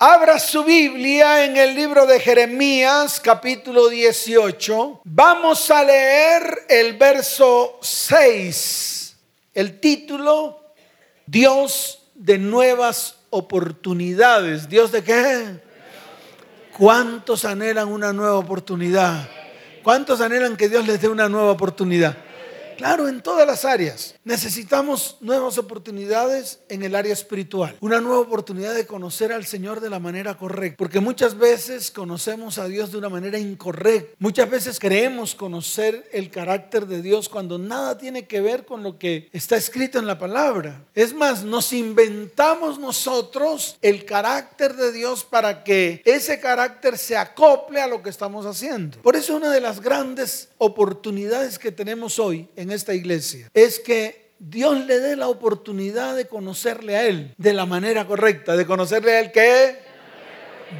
Abra su Biblia en el libro de Jeremías capítulo 18. Vamos a leer el verso 6. El título, Dios de nuevas oportunidades. ¿Dios de qué? ¿Cuántos anhelan una nueva oportunidad? ¿Cuántos anhelan que Dios les dé una nueva oportunidad? Claro, en todas las áreas. Necesitamos nuevas oportunidades en el área espiritual. Una nueva oportunidad de conocer al Señor de la manera correcta. Porque muchas veces conocemos a Dios de una manera incorrecta. Muchas veces creemos conocer el carácter de Dios cuando nada tiene que ver con lo que está escrito en la palabra. Es más, nos inventamos nosotros el carácter de Dios para que ese carácter se acople a lo que estamos haciendo. Por eso una de las grandes oportunidades que tenemos hoy en esta iglesia es que Dios le dé la oportunidad de conocerle a Él de la manera correcta, de conocerle a Él que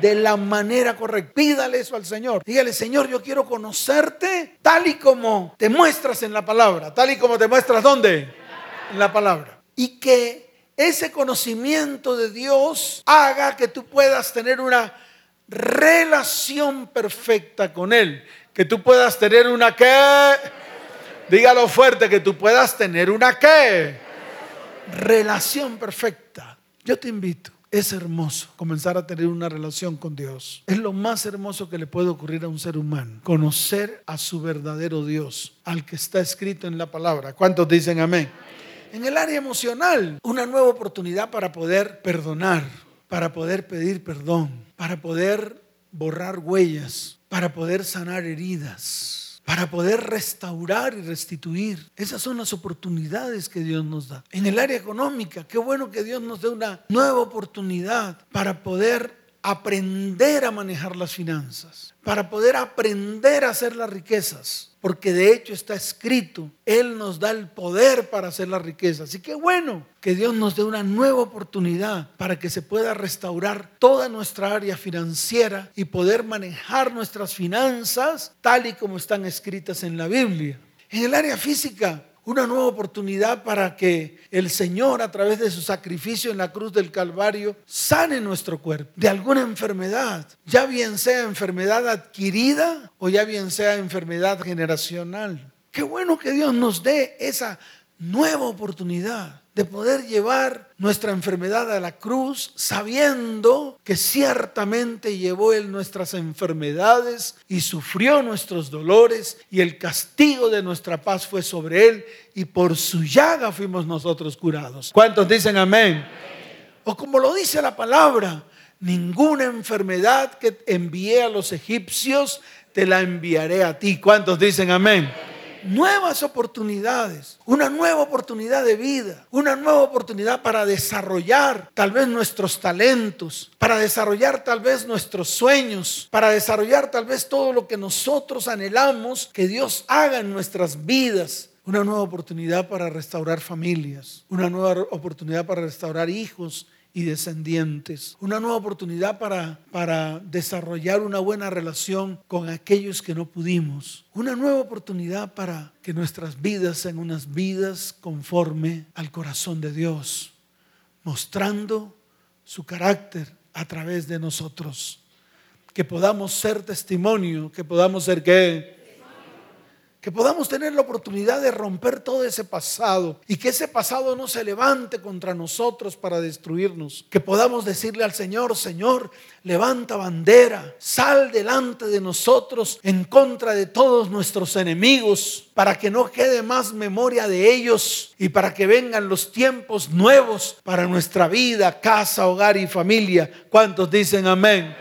de la manera correcta. Pídale eso al Señor. Dígale, Señor, yo quiero conocerte tal y como te muestras en la palabra, tal y como te muestras dónde? En la palabra. Y que ese conocimiento de Dios haga que tú puedas tener una relación perfecta con Él. Que tú puedas tener una que Dígalo fuerte que tú puedas tener una qué? Relación perfecta. Yo te invito. Es hermoso comenzar a tener una relación con Dios. Es lo más hermoso que le puede ocurrir a un ser humano. Conocer a su verdadero Dios, al que está escrito en la palabra. ¿Cuántos dicen amén? En el área emocional, una nueva oportunidad para poder perdonar, para poder pedir perdón, para poder borrar huellas, para poder sanar heridas para poder restaurar y restituir. Esas son las oportunidades que Dios nos da. En el área económica, qué bueno que Dios nos dé una nueva oportunidad para poder aprender a manejar las finanzas, para poder aprender a hacer las riquezas, porque de hecho está escrito, Él nos da el poder para hacer las riquezas. Así que bueno que Dios nos dé una nueva oportunidad para que se pueda restaurar toda nuestra área financiera y poder manejar nuestras finanzas tal y como están escritas en la Biblia. En el área física, una nueva oportunidad para que el Señor a través de su sacrificio en la cruz del Calvario sane nuestro cuerpo de alguna enfermedad, ya bien sea enfermedad adquirida o ya bien sea enfermedad generacional. Qué bueno que Dios nos dé esa nueva oportunidad de poder llevar nuestra enfermedad a la cruz sabiendo que ciertamente llevó Él nuestras enfermedades y sufrió nuestros dolores y el castigo de nuestra paz fue sobre Él y por su llaga fuimos nosotros curados. ¿Cuántos dicen amén? O como lo dice la palabra, ninguna enfermedad que envié a los egipcios te la enviaré a ti. ¿Cuántos dicen amén? Nuevas oportunidades, una nueva oportunidad de vida, una nueva oportunidad para desarrollar tal vez nuestros talentos, para desarrollar tal vez nuestros sueños, para desarrollar tal vez todo lo que nosotros anhelamos que Dios haga en nuestras vidas. Una nueva oportunidad para restaurar familias, una nueva oportunidad para restaurar hijos, y descendientes. Una nueva oportunidad para, para desarrollar una buena relación con aquellos que no pudimos. Una nueva oportunidad para que nuestras vidas sean unas vidas conforme al corazón de Dios, mostrando su carácter a través de nosotros. Que podamos ser testimonio, que podamos ser que que podamos tener la oportunidad de romper todo ese pasado y que ese pasado no se levante contra nosotros para destruirnos. Que podamos decirle al Señor, Señor, levanta bandera, sal delante de nosotros en contra de todos nuestros enemigos, para que no quede más memoria de ellos y para que vengan los tiempos nuevos para nuestra vida, casa, hogar y familia. ¿Cuántos dicen amén?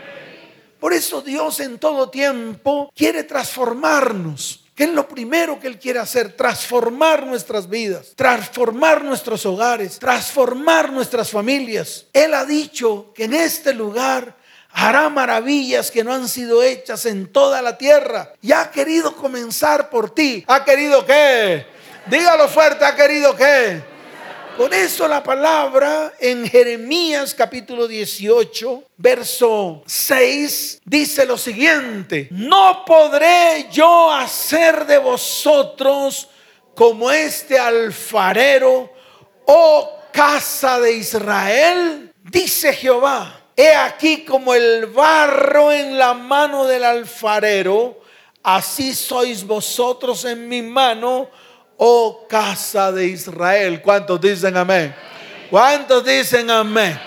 Por eso Dios en todo tiempo quiere transformarnos ¿Qué es lo primero que Él quiere hacer? Transformar nuestras vidas, transformar nuestros hogares, transformar nuestras familias. Él ha dicho que en este lugar hará maravillas que no han sido hechas en toda la tierra. Y ha querido comenzar por ti. ¿Ha querido qué? Dígalo fuerte, ¿ha querido qué? Por eso la palabra en Jeremías capítulo 18, verso 6, dice lo siguiente, no podré yo hacer de vosotros como este alfarero, oh casa de Israel, dice Jehová. He aquí como el barro en la mano del alfarero, así sois vosotros en mi mano, oh casa de Israel. ¿Cuántos dicen amén? ¿Cuántos dicen amén?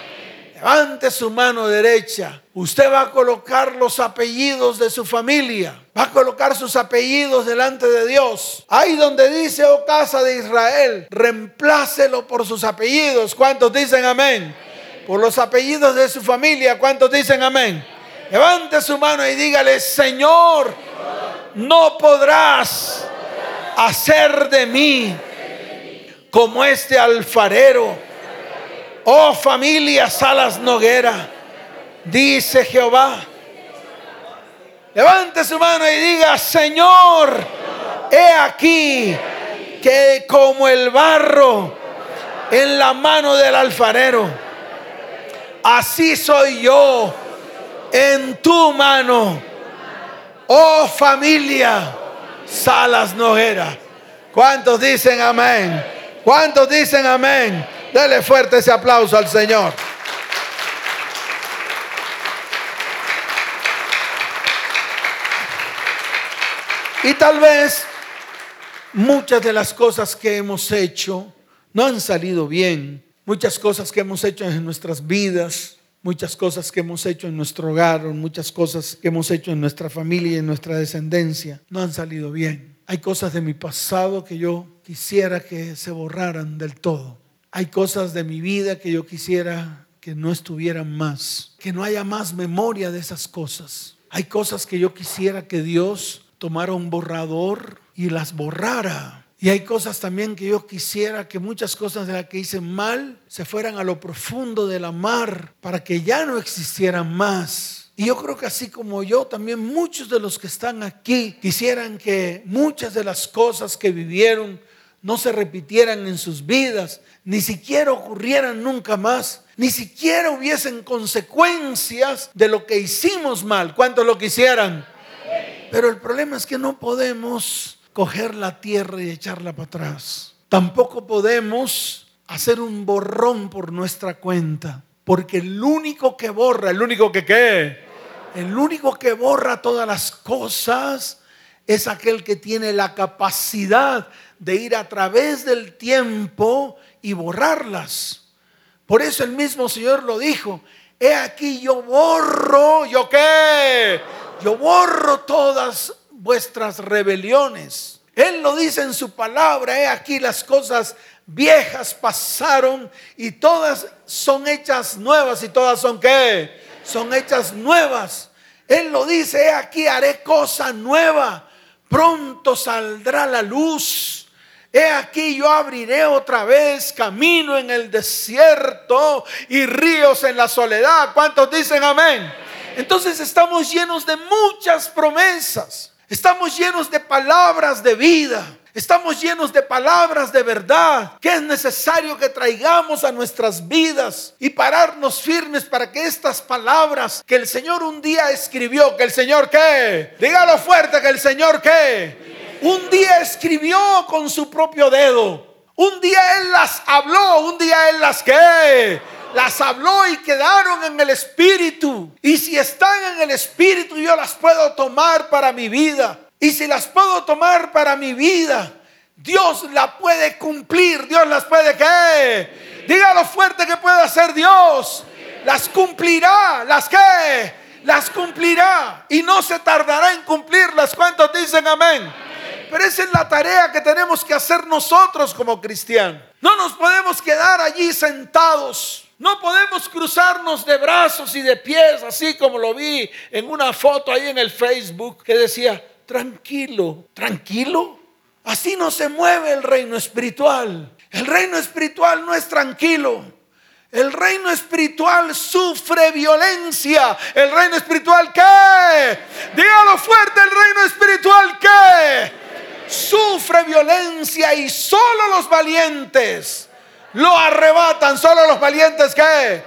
Levante su mano derecha. Usted va a colocar los apellidos de su familia. Va a colocar sus apellidos delante de Dios. Ahí donde dice, oh casa de Israel, reemplácelo por sus apellidos. ¿Cuántos dicen amén? Por los apellidos de su familia. ¿Cuántos dicen amén? Levante su mano y dígale, Señor, no podrás hacer de mí como este alfarero Oh familia Salas Noguera, dice Jehová. Levante su mano y diga, Señor, he aquí que como el barro en la mano del alfarero, así soy yo en tu mano. Oh familia Salas Noguera. ¿Cuántos dicen amén? ¿Cuántos dicen amén? Dele fuerte ese aplauso al Señor. Y tal vez muchas de las cosas que hemos hecho no han salido bien. Muchas cosas que hemos hecho en nuestras vidas, muchas cosas que hemos hecho en nuestro hogar, muchas cosas que hemos hecho en nuestra familia y en nuestra descendencia no han salido bien. Hay cosas de mi pasado que yo quisiera que se borraran del todo. Hay cosas de mi vida que yo quisiera que no estuvieran más, que no haya más memoria de esas cosas. Hay cosas que yo quisiera que Dios tomara un borrador y las borrara. Y hay cosas también que yo quisiera que muchas cosas de las que hice mal se fueran a lo profundo de la mar para que ya no existieran más. Y yo creo que así como yo, también muchos de los que están aquí quisieran que muchas de las cosas que vivieron no se repitieran en sus vidas, ni siquiera ocurrieran nunca más, ni siquiera hubiesen consecuencias de lo que hicimos mal. ¿Cuántos lo quisieran? Pero el problema es que no podemos coger la tierra y echarla para atrás. Tampoco podemos hacer un borrón por nuestra cuenta. Porque el único que borra, el único que qué, el único que borra todas las cosas es aquel que tiene la capacidad de ir a través del tiempo y borrarlas. Por eso el mismo Señor lo dijo, he aquí yo borro, ¿yo qué? Yo borro todas vuestras rebeliones. Él lo dice en su palabra, he aquí las cosas viejas pasaron y todas son hechas nuevas y todas son qué? Son hechas nuevas. Él lo dice, he aquí haré cosa nueva, pronto saldrá la luz He aquí yo abriré otra vez camino en el desierto y ríos en la soledad. ¿Cuántos dicen amén? Entonces estamos llenos de muchas promesas. Estamos llenos de palabras de vida. Estamos llenos de palabras de verdad que es necesario que traigamos a nuestras vidas y pararnos firmes para que estas palabras que el Señor un día escribió, que el Señor qué, dígalo fuerte, que el Señor qué, un día escribió con su propio dedo. Un día Él las habló, un día Él las que las habló y quedaron en el Espíritu. Y si están en el Espíritu, yo las puedo tomar para mi vida. Y si las puedo tomar para mi vida, Dios la puede cumplir. Dios las puede que. Dígalo fuerte que puede hacer Dios. Las cumplirá. Las que. Las cumplirá. Y no se tardará en cumplirlas. ¿Cuántos dicen amén? pero esa es la tarea que tenemos que hacer nosotros como cristianos. No nos podemos quedar allí sentados. No podemos cruzarnos de brazos y de pies, así como lo vi en una foto ahí en el Facebook que decía, tranquilo, tranquilo. Así no se mueve el reino espiritual. El reino espiritual no es tranquilo. El reino espiritual sufre violencia. El reino espiritual qué? Dígalo fuerte, el reino espiritual qué? sufre violencia y solo los valientes lo arrebatan. Solo los valientes que.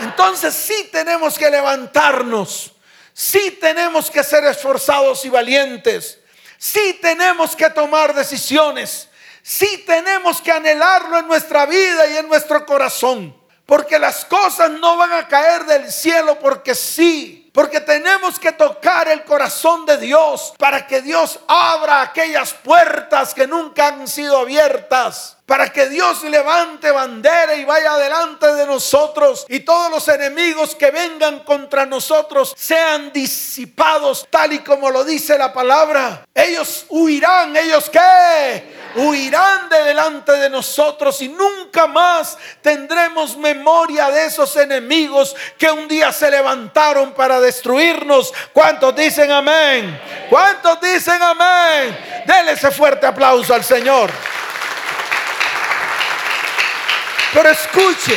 Entonces sí tenemos que levantarnos. Sí tenemos que ser esforzados y valientes. Sí tenemos que tomar decisiones. Sí tenemos que anhelarlo en nuestra vida y en nuestro corazón. Porque las cosas no van a caer del cielo porque sí. Porque tenemos que tocar el corazón de Dios para que Dios abra aquellas puertas que nunca han sido abiertas. Para que Dios levante bandera y vaya delante de nosotros y todos los enemigos que vengan contra nosotros sean disipados tal y como lo dice la palabra. Ellos huirán, ellos qué? Huirán de delante de nosotros y nunca más tendremos memoria de esos enemigos que un día se levantaron para destruirnos. ¿Cuántos dicen amén? ¿Cuántos dicen amén? Dele ese fuerte aplauso al Señor. Pero escuche,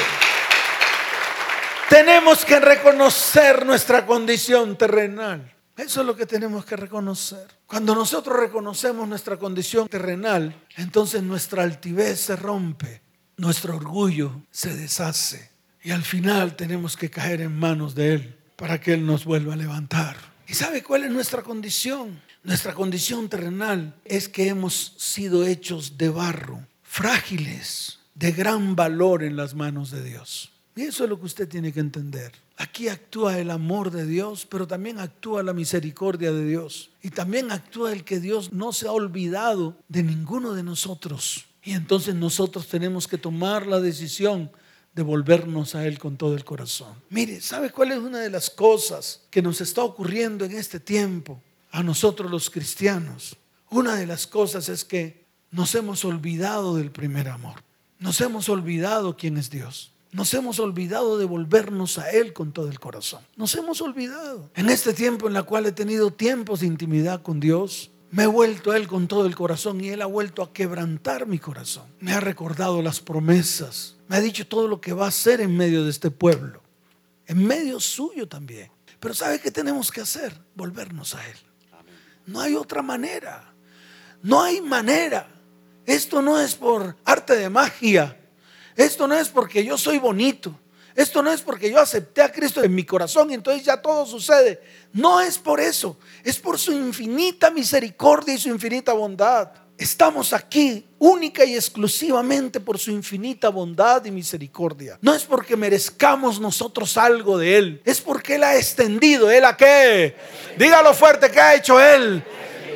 tenemos que reconocer nuestra condición terrenal. Eso es lo que tenemos que reconocer. Cuando nosotros reconocemos nuestra condición terrenal, entonces nuestra altivez se rompe, nuestro orgullo se deshace y al final tenemos que caer en manos de Él para que Él nos vuelva a levantar. ¿Y sabe cuál es nuestra condición? Nuestra condición terrenal es que hemos sido hechos de barro, frágiles, de gran valor en las manos de Dios. Y eso es lo que usted tiene que entender. Aquí actúa el amor de Dios, pero también actúa la misericordia de Dios. Y también actúa el que Dios no se ha olvidado de ninguno de nosotros. Y entonces nosotros tenemos que tomar la decisión de volvernos a Él con todo el corazón. Mire, ¿sabe cuál es una de las cosas que nos está ocurriendo en este tiempo a nosotros los cristianos? Una de las cosas es que nos hemos olvidado del primer amor. Nos hemos olvidado quién es Dios. Nos hemos olvidado de volvernos a Él con todo el corazón. Nos hemos olvidado. En este tiempo en el cual he tenido tiempos de intimidad con Dios, me he vuelto a Él con todo el corazón y Él ha vuelto a quebrantar mi corazón. Me ha recordado las promesas. Me ha dicho todo lo que va a hacer en medio de este pueblo. En medio suyo también. Pero ¿sabe qué tenemos que hacer? Volvernos a Él. No hay otra manera. No hay manera. Esto no es por arte de magia. Esto no es porque yo soy bonito. Esto no es porque yo acepté a Cristo en mi corazón y entonces ya todo sucede. No es por eso. Es por su infinita misericordia y su infinita bondad. Estamos aquí única y exclusivamente por su infinita bondad y misericordia. No es porque merezcamos nosotros algo de Él. Es porque Él ha extendido. ¿Él a qué? Dígalo fuerte, ¿qué ha hecho Él?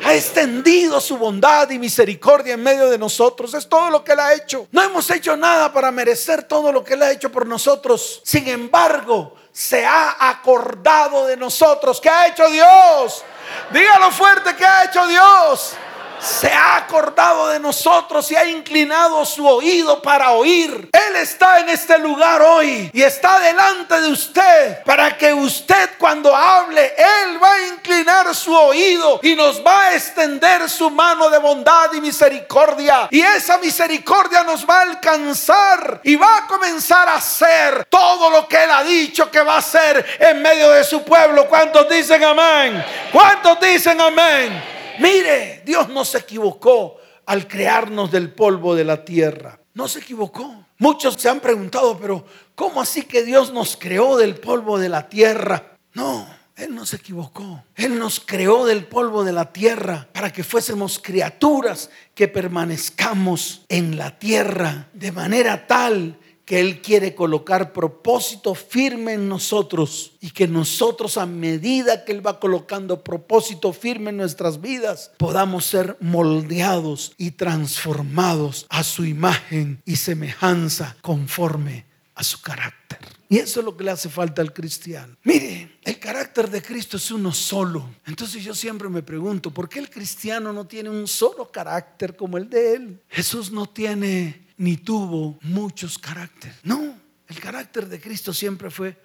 Ha extendido su bondad y misericordia en medio de nosotros. Es todo lo que Él ha hecho. No hemos hecho nada para merecer todo lo que Él ha hecho por nosotros. Sin embargo, se ha acordado de nosotros. ¿Qué ha hecho Dios? Dígalo fuerte, ¿qué ha hecho Dios? Se ha acordado de nosotros y ha inclinado su oído para oír. Él está en este lugar hoy y está delante de usted para que usted cuando hable, Él va a inclinar su oído y nos va a extender su mano de bondad y misericordia. Y esa misericordia nos va a alcanzar y va a comenzar a hacer todo lo que Él ha dicho que va a hacer en medio de su pueblo. ¿Cuántos dicen amén? ¿Cuántos dicen amén? Mire, Dios no se equivocó al crearnos del polvo de la tierra. No se equivocó. Muchos se han preguntado, pero ¿cómo así que Dios nos creó del polvo de la tierra? No, Él no se equivocó. Él nos creó del polvo de la tierra para que fuésemos criaturas que permanezcamos en la tierra de manera tal que Él quiere colocar propósito firme en nosotros y que nosotros a medida que Él va colocando propósito firme en nuestras vidas, podamos ser moldeados y transformados a su imagen y semejanza conforme a su carácter. Y eso es lo que le hace falta al cristiano. Mire, el carácter de Cristo es uno solo. Entonces yo siempre me pregunto, ¿por qué el cristiano no tiene un solo carácter como el de él? Jesús no tiene ni tuvo muchos caracteres. No, el carácter de Cristo siempre fue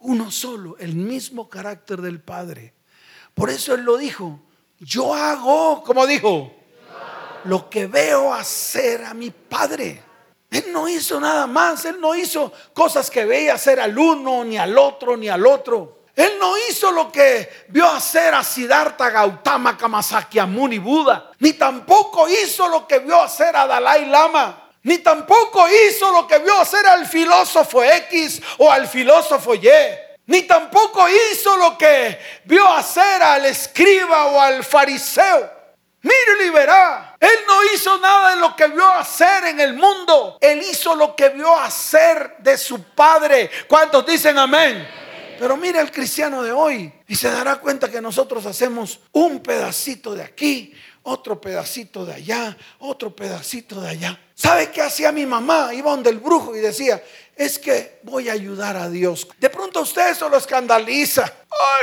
uno solo, el mismo carácter del Padre. Por eso Él lo dijo, yo hago, como dijo, lo que veo hacer a mi Padre. Él no hizo nada más, Él no hizo cosas que veía hacer al uno, ni al otro, ni al otro. Él no hizo lo que vio hacer a Siddhartha Gautama, Kamasakyamuni Buda, ni tampoco hizo lo que vio hacer a Dalai Lama ni tampoco hizo lo que vio hacer al filósofo X o al filósofo Y. Ni tampoco hizo lo que vio hacer al escriba o al fariseo. Mire y verá. Él no hizo nada de lo que vio hacer en el mundo. Él hizo lo que vio hacer de su Padre. ¿Cuántos dicen amén? Pero mire al cristiano de hoy y se dará cuenta que nosotros hacemos un pedacito de aquí, otro pedacito de allá, otro pedacito de allá. ¿Sabe qué hacía mi mamá? Iba donde el brujo y decía, es que voy a ayudar a Dios. De pronto usted eso lo escandaliza.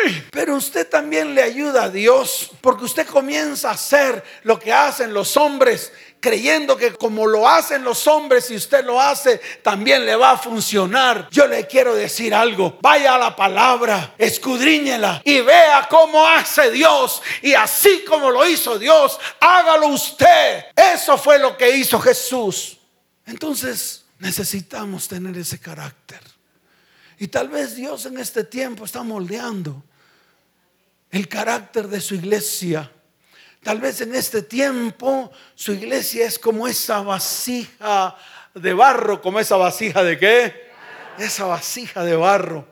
Ay, pero usted también le ayuda a Dios, porque usted comienza a hacer lo que hacen los hombres, creyendo que como lo hacen los hombres, si usted lo hace, también le va a funcionar. Yo le quiero decir algo, vaya a la palabra, escudriñela y vea cómo hace Dios. Y así como lo hizo Dios, hágalo usted. Eso fue lo que hizo Jesús. Entonces, Necesitamos tener ese carácter. Y tal vez Dios en este tiempo está moldeando el carácter de su iglesia. Tal vez en este tiempo su iglesia es como esa vasija de barro, como esa vasija de qué? Esa vasija de barro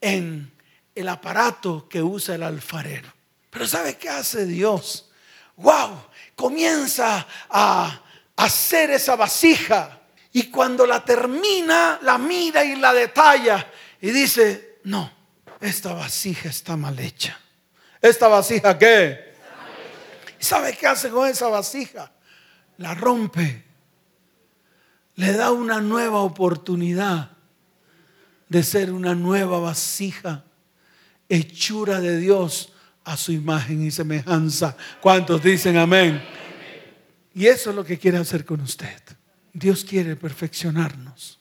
en el aparato que usa el alfarero. Pero ¿sabe qué hace Dios? ¡Wow! Comienza a hacer esa vasija y cuando la termina, la mira y la detalla y dice, no, esta vasija está mal hecha. ¿Esta vasija qué? ¿Y sabe qué hace con esa vasija? La rompe. Le da una nueva oportunidad de ser una nueva vasija, hechura de Dios a su imagen y semejanza. ¿Cuántos dicen amén? Y eso es lo que quiere hacer con usted. Dios quiere perfeccionarnos.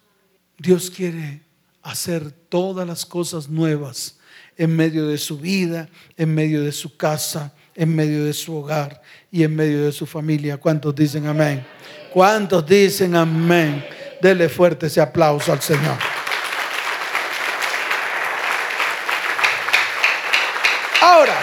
Dios quiere hacer todas las cosas nuevas en medio de su vida, en medio de su casa, en medio de su hogar y en medio de su familia. ¿Cuántos dicen amén? ¿Cuántos dicen amén? Dele fuerte ese aplauso al Señor. Ahora,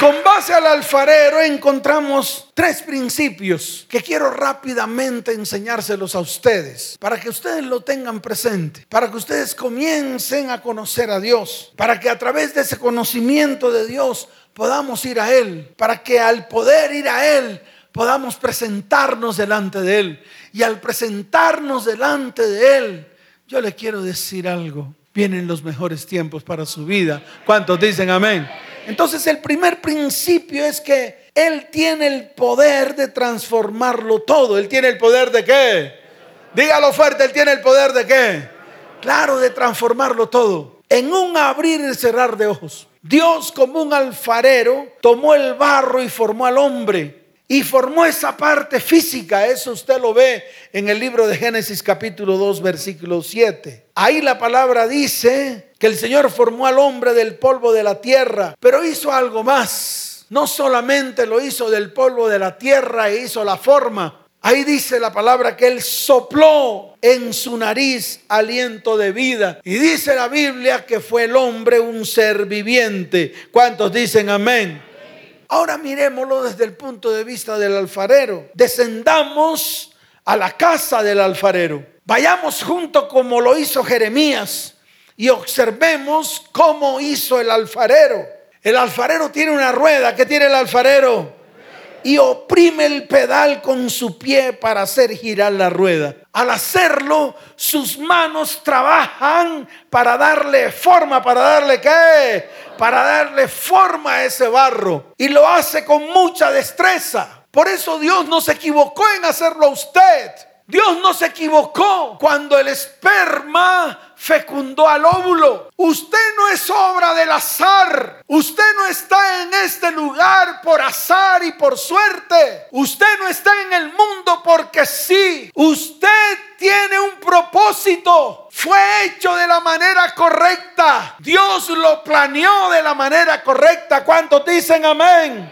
con base al alfarero encontramos tres principios que quiero rápidamente enseñárselos a ustedes, para que ustedes lo tengan presente, para que ustedes comiencen a conocer a Dios, para que a través de ese conocimiento de Dios podamos ir a Él, para que al poder ir a Él podamos presentarnos delante de Él. Y al presentarnos delante de Él, yo le quiero decir algo, vienen los mejores tiempos para su vida. ¿Cuántos dicen amén? Entonces el primer principio es que Él tiene el poder de transformarlo todo. Él tiene el poder de qué? Dígalo fuerte, Él tiene el poder de qué? Claro, de transformarlo todo. En un abrir y cerrar de ojos. Dios como un alfarero tomó el barro y formó al hombre y formó esa parte física. Eso usted lo ve en el libro de Génesis capítulo 2 versículo 7. Ahí la palabra dice que el Señor formó al hombre del polvo de la tierra, pero hizo algo más. No solamente lo hizo del polvo de la tierra e hizo la forma. Ahí dice la palabra que él sopló en su nariz aliento de vida. Y dice la Biblia que fue el hombre un ser viviente. ¿Cuántos dicen amén? Ahora miremoslo desde el punto de vista del alfarero. Descendamos a la casa del alfarero. Vayamos junto como lo hizo Jeremías y observemos cómo hizo el alfarero. El alfarero tiene una rueda. ¿Qué tiene el alfarero? Y oprime el pedal con su pie para hacer girar la rueda. Al hacerlo, sus manos trabajan para darle forma, para darle qué? Para darle forma a ese barro. Y lo hace con mucha destreza. Por eso Dios no se equivocó en hacerlo a usted. Dios no se equivocó cuando el esperma fecundó al óvulo. Usted no es obra del azar. Usted no está en este lugar por azar y por suerte. Usted no está en el mundo porque sí. Usted tiene un propósito. Fue hecho de la manera correcta. Dios lo planeó de la manera correcta. ¿Cuántos dicen amén?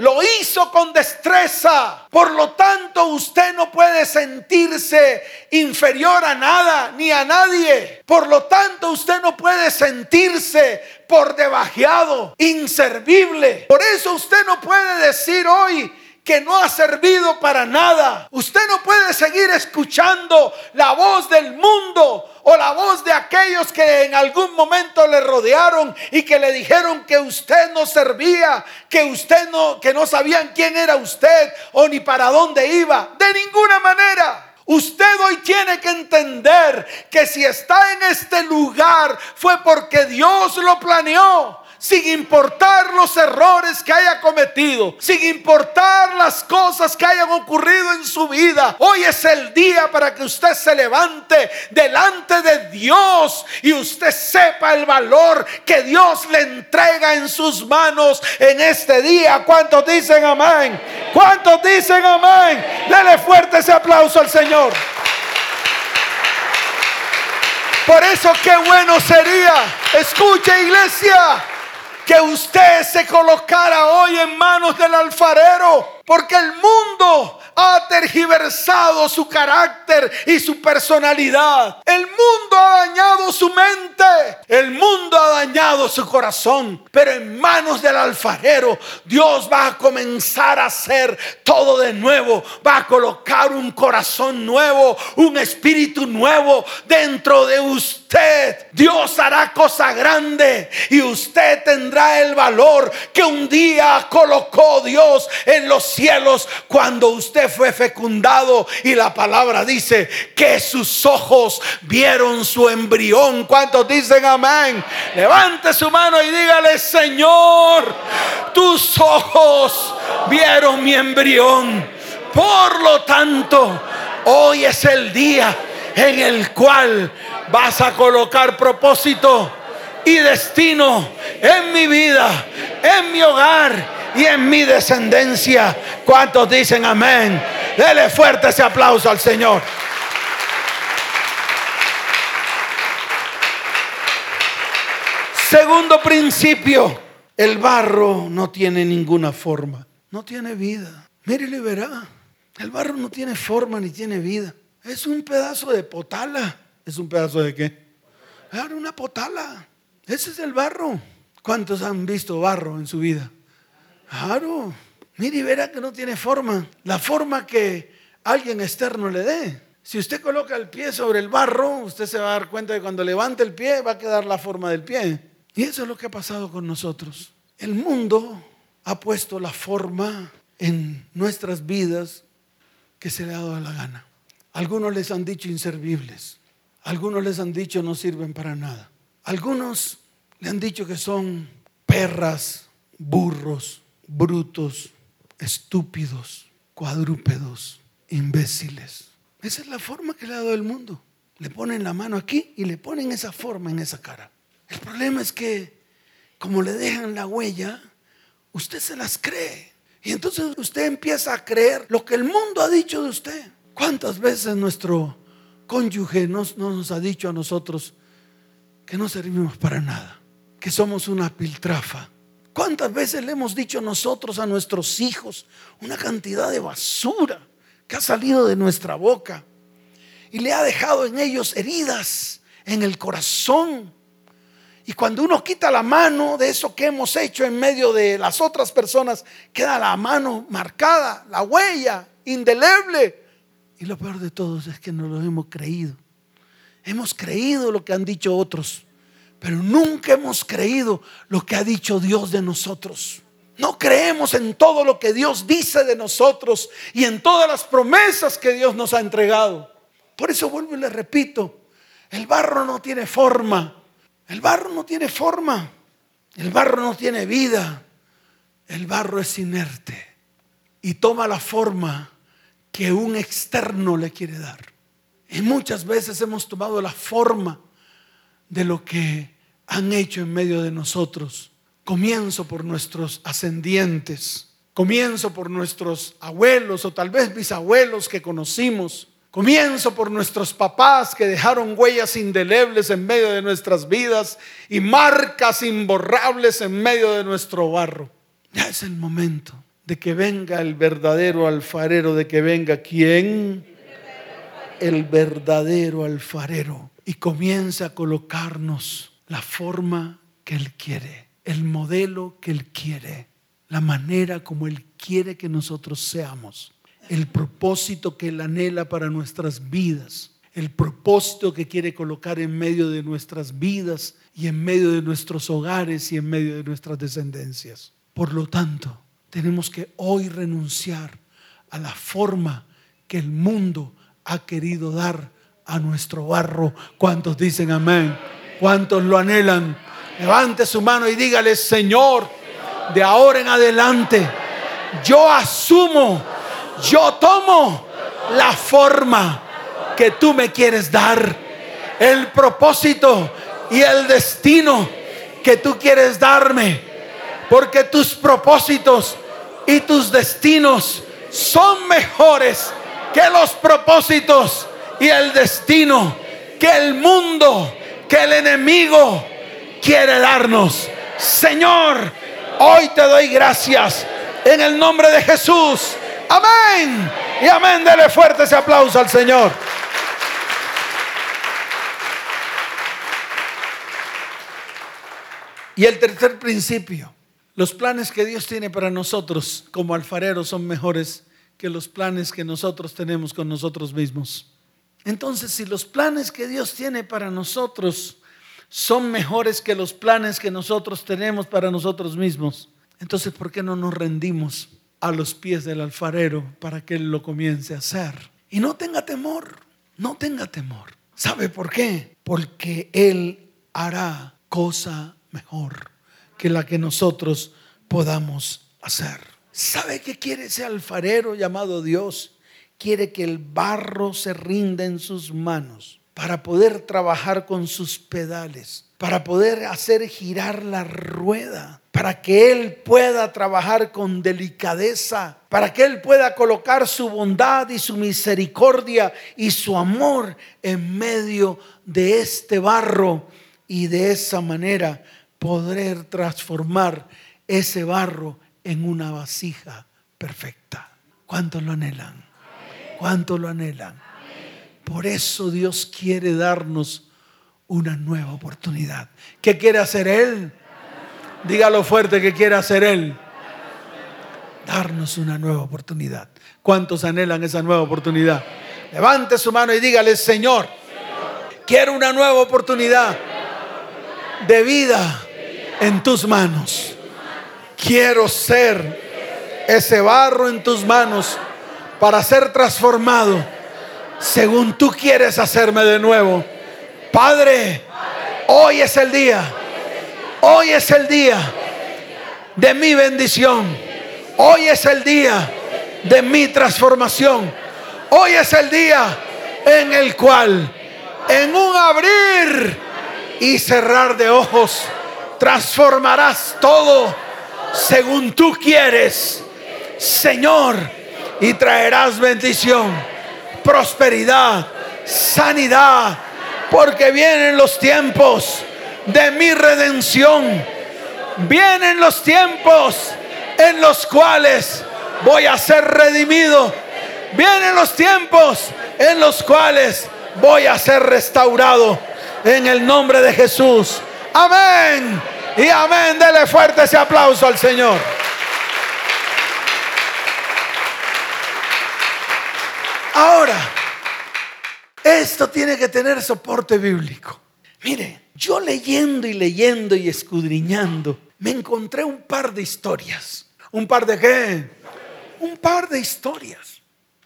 Lo hizo con destreza. Por lo tanto, usted no puede sentirse inferior a nada ni a nadie. Por lo tanto, usted no puede sentirse por debajeado, inservible. Por eso usted no puede decir hoy que no ha servido para nada. Usted no puede seguir escuchando la voz del mundo o la voz de aquellos que en algún momento le rodearon y que le dijeron que usted no servía, que usted no que no sabían quién era usted o ni para dónde iba, de ninguna manera. Usted hoy tiene que entender que si está en este lugar fue porque Dios lo planeó sin importar los errores que haya cometido, sin importar las cosas que hayan ocurrido en su vida. Hoy es el día para que usted se levante delante de Dios y usted sepa el valor que Dios le entrega en sus manos en este día. ¿Cuántos dicen amén? ¿Cuántos dicen amén? Dele fuerte ese aplauso al Señor. Por eso qué bueno sería, escuche iglesia, que usted se colocara hoy en manos del alfarero, porque el mundo ha tergiversado su carácter y su personalidad. El mundo ha dañado su mente, el mundo ha dañado su corazón, pero en manos del alfarero Dios va a comenzar a hacer todo de nuevo, va a colocar un corazón nuevo, un espíritu nuevo dentro de usted. Dios hará cosa grande y usted tendrá el valor que un día colocó Dios en los cielos cuando usted fue fecundado y la palabra dice que sus ojos vieron su embrión. ¿Cuántos dicen amén? Levante su mano y dígale, Señor, tus ojos vieron mi embrión. Por lo tanto, hoy es el día en el cual vas a colocar propósito y destino en mi vida, en mi hogar y en mi descendencia. ¿Cuántos dicen amén? Dele fuerte ese aplauso al Señor. Segundo principio, el barro no tiene ninguna forma, no tiene vida. Mire y verá, el barro no tiene forma ni tiene vida. Es un pedazo de potala. ¿Es un pedazo de qué? Claro, una potala. Ese es el barro. ¿Cuántos han visto barro en su vida? Claro. Mire y verá que no tiene forma. La forma que alguien externo le dé. Si usted coloca el pie sobre el barro, usted se va a dar cuenta de que cuando levante el pie va a quedar la forma del pie. Y eso es lo que ha pasado con nosotros. El mundo ha puesto la forma en nuestras vidas que se le ha dado la gana. Algunos les han dicho inservibles. Algunos les han dicho no sirven para nada. Algunos le han dicho que son perras, burros, brutos, estúpidos, cuadrúpedos, imbéciles. Esa es la forma que le ha dado el mundo. Le ponen la mano aquí y le ponen esa forma en esa cara. El problema es que como le dejan la huella, usted se las cree. Y entonces usted empieza a creer lo que el mundo ha dicho de usted. ¿Cuántas veces nuestro cónyuge nos, nos ha dicho a nosotros que no servimos para nada? Que somos una piltrafa ¿Cuántas veces le hemos dicho nosotros a nuestros hijos una cantidad de basura que ha salido de nuestra boca y le ha dejado en ellos heridas en el corazón? Y cuando uno quita la mano de eso que hemos hecho en medio de las otras personas, queda la mano marcada, la huella indeleble. Y lo peor de todo es que no lo hemos creído. Hemos creído lo que han dicho otros pero nunca hemos creído lo que ha dicho Dios de nosotros. No creemos en todo lo que Dios dice de nosotros y en todas las promesas que Dios nos ha entregado. Por eso vuelvo y le repito, el barro no tiene forma. El barro no tiene forma. El barro no tiene vida. El barro es inerte y toma la forma que un externo le quiere dar. Y muchas veces hemos tomado la forma de lo que han hecho en medio de nosotros. Comienzo por nuestros ascendientes, comienzo por nuestros abuelos o tal vez bisabuelos que conocimos, comienzo por nuestros papás que dejaron huellas indelebles en medio de nuestras vidas y marcas imborrables en medio de nuestro barro. Ya es el momento de que venga el verdadero alfarero, de que venga quien el verdadero alfarero y comienza a colocarnos la forma que Él quiere, el modelo que Él quiere, la manera como Él quiere que nosotros seamos, el propósito que Él anhela para nuestras vidas, el propósito que quiere colocar en medio de nuestras vidas y en medio de nuestros hogares y en medio de nuestras descendencias. Por lo tanto, tenemos que hoy renunciar a la forma que el mundo ha querido dar a nuestro barro. ¿Cuántos dicen amén? ¿Cuántos lo anhelan? Levante su mano y dígale, Señor, de ahora en adelante, yo asumo, yo tomo la forma que tú me quieres dar, el propósito y el destino que tú quieres darme, porque tus propósitos y tus destinos son mejores que los propósitos y el destino que el mundo, que el enemigo quiere darnos. Señor, hoy te doy gracias en el nombre de Jesús. Amén. Y amén. Dele fuerte ese aplauso al Señor. Y el tercer principio, los planes que Dios tiene para nosotros como alfareros son mejores que los planes que nosotros tenemos con nosotros mismos. Entonces, si los planes que Dios tiene para nosotros son mejores que los planes que nosotros tenemos para nosotros mismos, entonces, ¿por qué no nos rendimos a los pies del alfarero para que Él lo comience a hacer? Y no tenga temor, no tenga temor. ¿Sabe por qué? Porque Él hará cosa mejor que la que nosotros podamos hacer. ¿Sabe qué quiere ese alfarero llamado Dios? Quiere que el barro se rinda en sus manos para poder trabajar con sus pedales, para poder hacer girar la rueda, para que Él pueda trabajar con delicadeza, para que Él pueda colocar su bondad y su misericordia y su amor en medio de este barro y de esa manera poder transformar ese barro en una vasija perfecta. ¿Cuánto lo anhelan? ¿Cuánto lo anhelan? Por eso Dios quiere darnos una nueva oportunidad. ¿Qué quiere hacer Él? Dígalo fuerte que quiere hacer Él. Darnos una nueva oportunidad. ¿Cuántos anhelan esa nueva oportunidad? Levante su mano y dígale, Señor, quiero una nueva oportunidad de vida en tus manos. Quiero ser ese barro en tus manos para ser transformado según tú quieres hacerme de nuevo. Padre, hoy es el día. Hoy es el día de mi bendición. Hoy es el día de mi transformación. Hoy es el día en el cual, en un abrir y cerrar de ojos, transformarás todo según tú quieres, Señor, y traerás bendición, prosperidad, sanidad, porque vienen los tiempos de mi redención. Vienen los tiempos en los cuales voy a ser redimido. Vienen los tiempos en los cuales voy a ser restaurado en el nombre de Jesús. Amén. Y amén. Dele fuerte ese aplauso al Señor. Ahora, esto tiene que tener soporte bíblico. Mire, yo leyendo y leyendo y escudriñando, me encontré un par de historias. ¿Un par de qué? Un par de historias.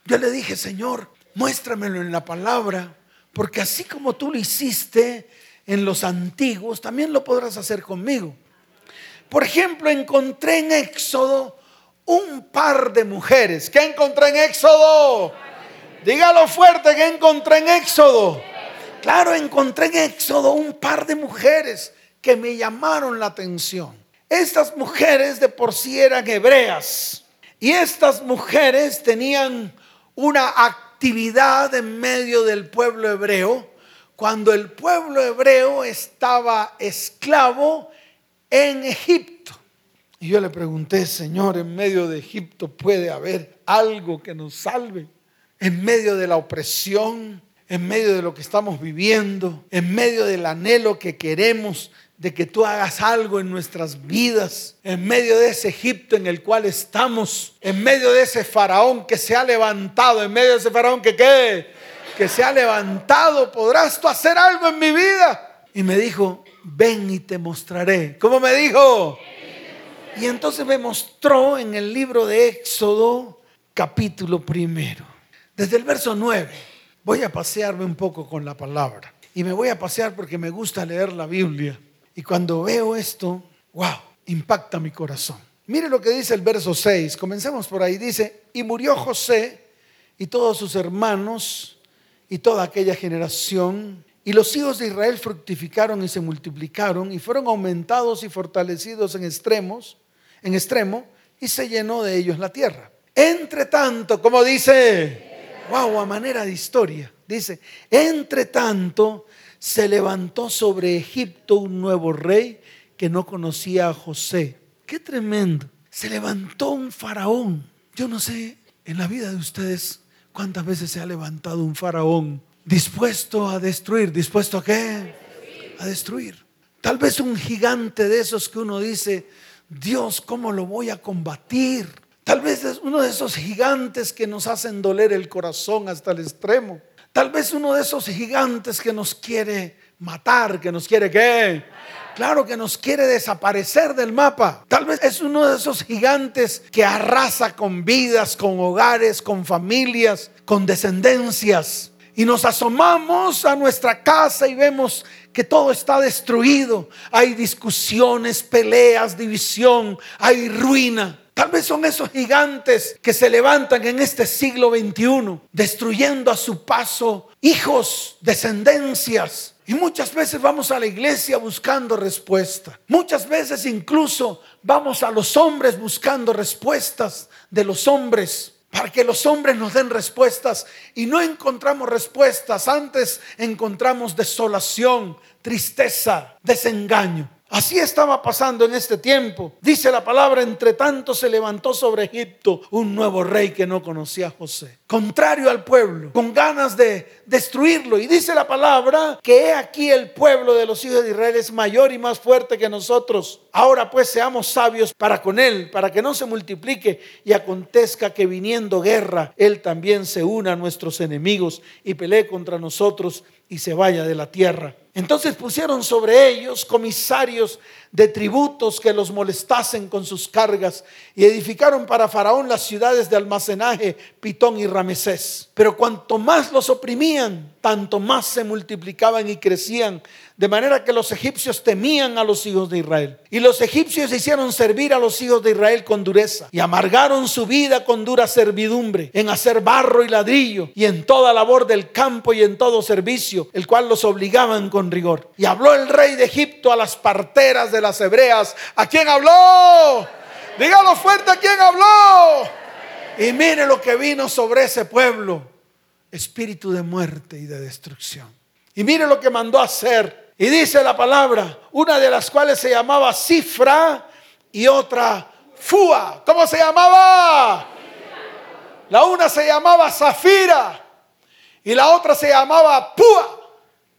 Yo le dije, Señor, muéstramelo en la palabra, porque así como tú lo hiciste en los antiguos, también lo podrás hacer conmigo. Por ejemplo, encontré en Éxodo un par de mujeres. ¿Qué encontré en Éxodo? Dígalo fuerte que encontré en Éxodo. Claro, encontré en Éxodo un par de mujeres que me llamaron la atención. Estas mujeres de por sí eran hebreas y estas mujeres tenían una actividad en medio del pueblo hebreo cuando el pueblo hebreo estaba esclavo en Egipto. Y yo le pregunté, Señor, en medio de Egipto puede haber algo que nos salve. En medio de la opresión, en medio de lo que estamos viviendo, en medio del anhelo que queremos de que tú hagas algo en nuestras vidas, en medio de ese Egipto en el cual estamos, en medio de ese faraón que se ha levantado, en medio de ese faraón que qué, que se ha levantado, podrás tú hacer algo en mi vida. Y me dijo, ven y te mostraré. ¿Cómo me dijo? Y entonces me mostró en el libro de Éxodo, capítulo primero, desde el verso 9. Voy a pasearme un poco con la palabra. Y me voy a pasear porque me gusta leer la Biblia. Y cuando veo esto, wow, impacta mi corazón. Mire lo que dice el verso 6. Comencemos por ahí. Dice, y murió José y todos sus hermanos y toda aquella generación. Y los hijos de Israel fructificaron y se multiplicaron y fueron aumentados y fortalecidos en extremos, en extremo, y se llenó de ellos la tierra. Entre tanto, como dice, wow, a manera de historia, dice, entre tanto se levantó sobre Egipto un nuevo rey que no conocía a José. Qué tremendo. Se levantó un faraón. Yo no sé en la vida de ustedes cuántas veces se ha levantado un faraón dispuesto a destruir. ¿Dispuesto a qué? A destruir. Tal vez un gigante de esos que uno dice, Dios, ¿cómo lo voy a combatir? Tal vez es uno de esos gigantes que nos hacen doler el corazón hasta el extremo. Tal vez uno de esos gigantes que nos quiere matar, que nos quiere qué. Claro que nos quiere desaparecer del mapa. Tal vez es uno de esos gigantes que arrasa con vidas, con hogares, con familias, con descendencias. Y nos asomamos a nuestra casa y vemos que todo está destruido. Hay discusiones, peleas, división, hay ruina. Tal vez son esos gigantes que se levantan en este siglo XXI, destruyendo a su paso hijos, descendencias. Y muchas veces vamos a la iglesia buscando respuesta. Muchas veces incluso vamos a los hombres buscando respuestas de los hombres para que los hombres nos den respuestas y no encontramos respuestas, antes encontramos desolación, tristeza, desengaño. Así estaba pasando en este tiempo. Dice la palabra, entre tanto se levantó sobre Egipto un nuevo rey que no conocía a José. Contrario al pueblo, con ganas de destruirlo. Y dice la palabra que he aquí el pueblo de los hijos de Israel es mayor y más fuerte que nosotros. Ahora pues seamos sabios para con él, para que no se multiplique y acontezca que viniendo guerra, él también se una a nuestros enemigos y pelee contra nosotros y se vaya de la tierra. Entonces pusieron sobre ellos comisarios de tributos que los molestasen con sus cargas y edificaron para Faraón las ciudades de almacenaje Pitón y Ramesés. Pero cuanto más los oprimían, tanto más se multiplicaban y crecían, de manera que los egipcios temían a los hijos de Israel. Y los egipcios hicieron servir a los hijos de Israel con dureza y amargaron su vida con dura servidumbre, en hacer barro y ladrillo y en toda labor del campo y en todo servicio, el cual los obligaban con rigor. Y habló el rey de Egipto a las parteras de las hebreas. ¿A quién habló? Dígalo fuerte, ¿a quién habló? Y mire lo que vino sobre ese pueblo. Espíritu de muerte y de destrucción. Y mire lo que mandó hacer. Y dice la palabra, una de las cuales se llamaba Cifra y otra Fua. ¿Cómo se llamaba? La una se llamaba Zafira y la otra se llamaba Púa.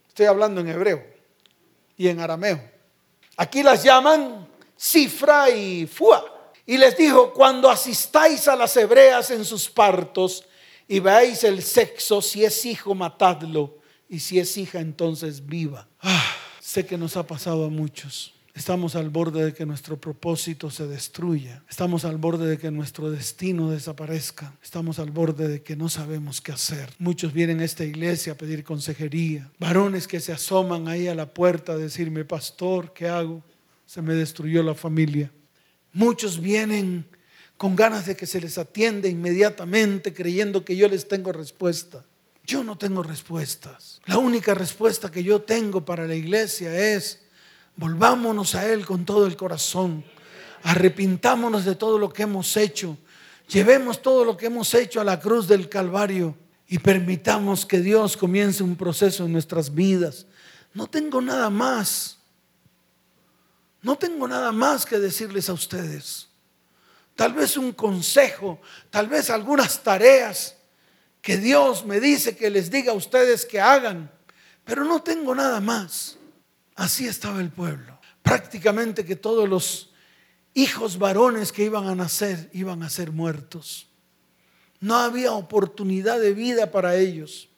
Estoy hablando en hebreo y en arameo. Aquí las llaman cifra y fua. Y les dijo, cuando asistáis a las hebreas en sus partos y veáis el sexo, si es hijo, matadlo. Y si es hija, entonces viva. Ah, sé que nos ha pasado a muchos. Estamos al borde de que nuestro propósito se destruya. Estamos al borde de que nuestro destino desaparezca. Estamos al borde de que no sabemos qué hacer. Muchos vienen a esta iglesia a pedir consejería. Varones que se asoman ahí a la puerta a decirme, pastor, ¿qué hago? Se me destruyó la familia. Muchos vienen con ganas de que se les atienda inmediatamente creyendo que yo les tengo respuesta. Yo no tengo respuestas. La única respuesta que yo tengo para la iglesia es, volvámonos a Él con todo el corazón, arrepintámonos de todo lo que hemos hecho, llevemos todo lo que hemos hecho a la cruz del Calvario y permitamos que Dios comience un proceso en nuestras vidas. No tengo nada más. No tengo nada más que decirles a ustedes. Tal vez un consejo, tal vez algunas tareas que Dios me dice que les diga a ustedes que hagan, pero no tengo nada más. Así estaba el pueblo. prácticamente que todos los hijos varones que iban a nacer iban a ser muertos. No había oportunidad de vida para ellos.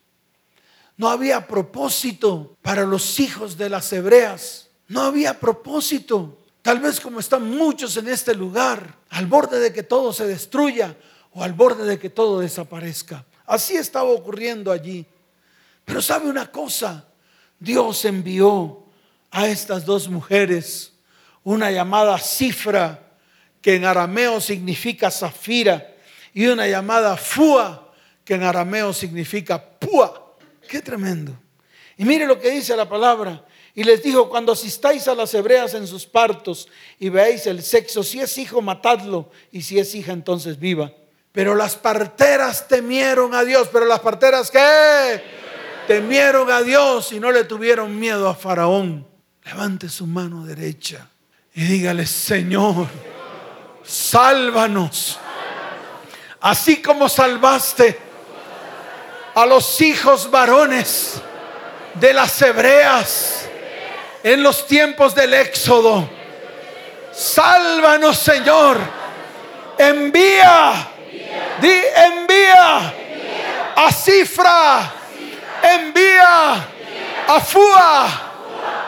No había propósito para los hijos de las hebreas. No había propósito. Tal vez como están muchos en este lugar, al borde de que todo se destruya o al borde de que todo desaparezca. Así estaba ocurriendo allí. Pero sabe una cosa, Dios envió a estas dos mujeres una llamada cifra, que en arameo significa zafira, y una llamada fua, que en arameo significa púa. Qué tremendo. Y mire lo que dice la palabra. Y les dijo, cuando asistáis a las hebreas en sus partos y veáis el sexo, si es hijo, matadlo, y si es hija, entonces viva. Pero las parteras temieron a Dios. Pero las parteras, ¿qué? Temieron a Dios y no le tuvieron miedo a Faraón. Levante su mano derecha y dígale, Señor, sálvanos. Así como salvaste a los hijos varones de las hebreas en los tiempos del éxodo. Sálvanos, Señor. Envía. Di, envía. A Cifra. Envía. A Fua.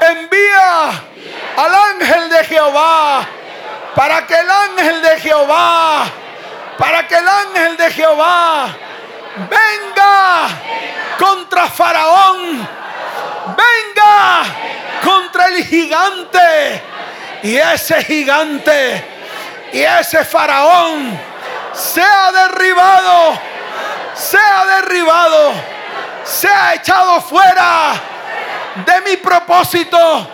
Envía al ángel de Jehová. Para que el ángel de Jehová. Para que el ángel de Jehová venga contra Faraón, venga contra el gigante. Y ese gigante y ese Faraón sea derribado, sea derribado, sea echado fuera de mi propósito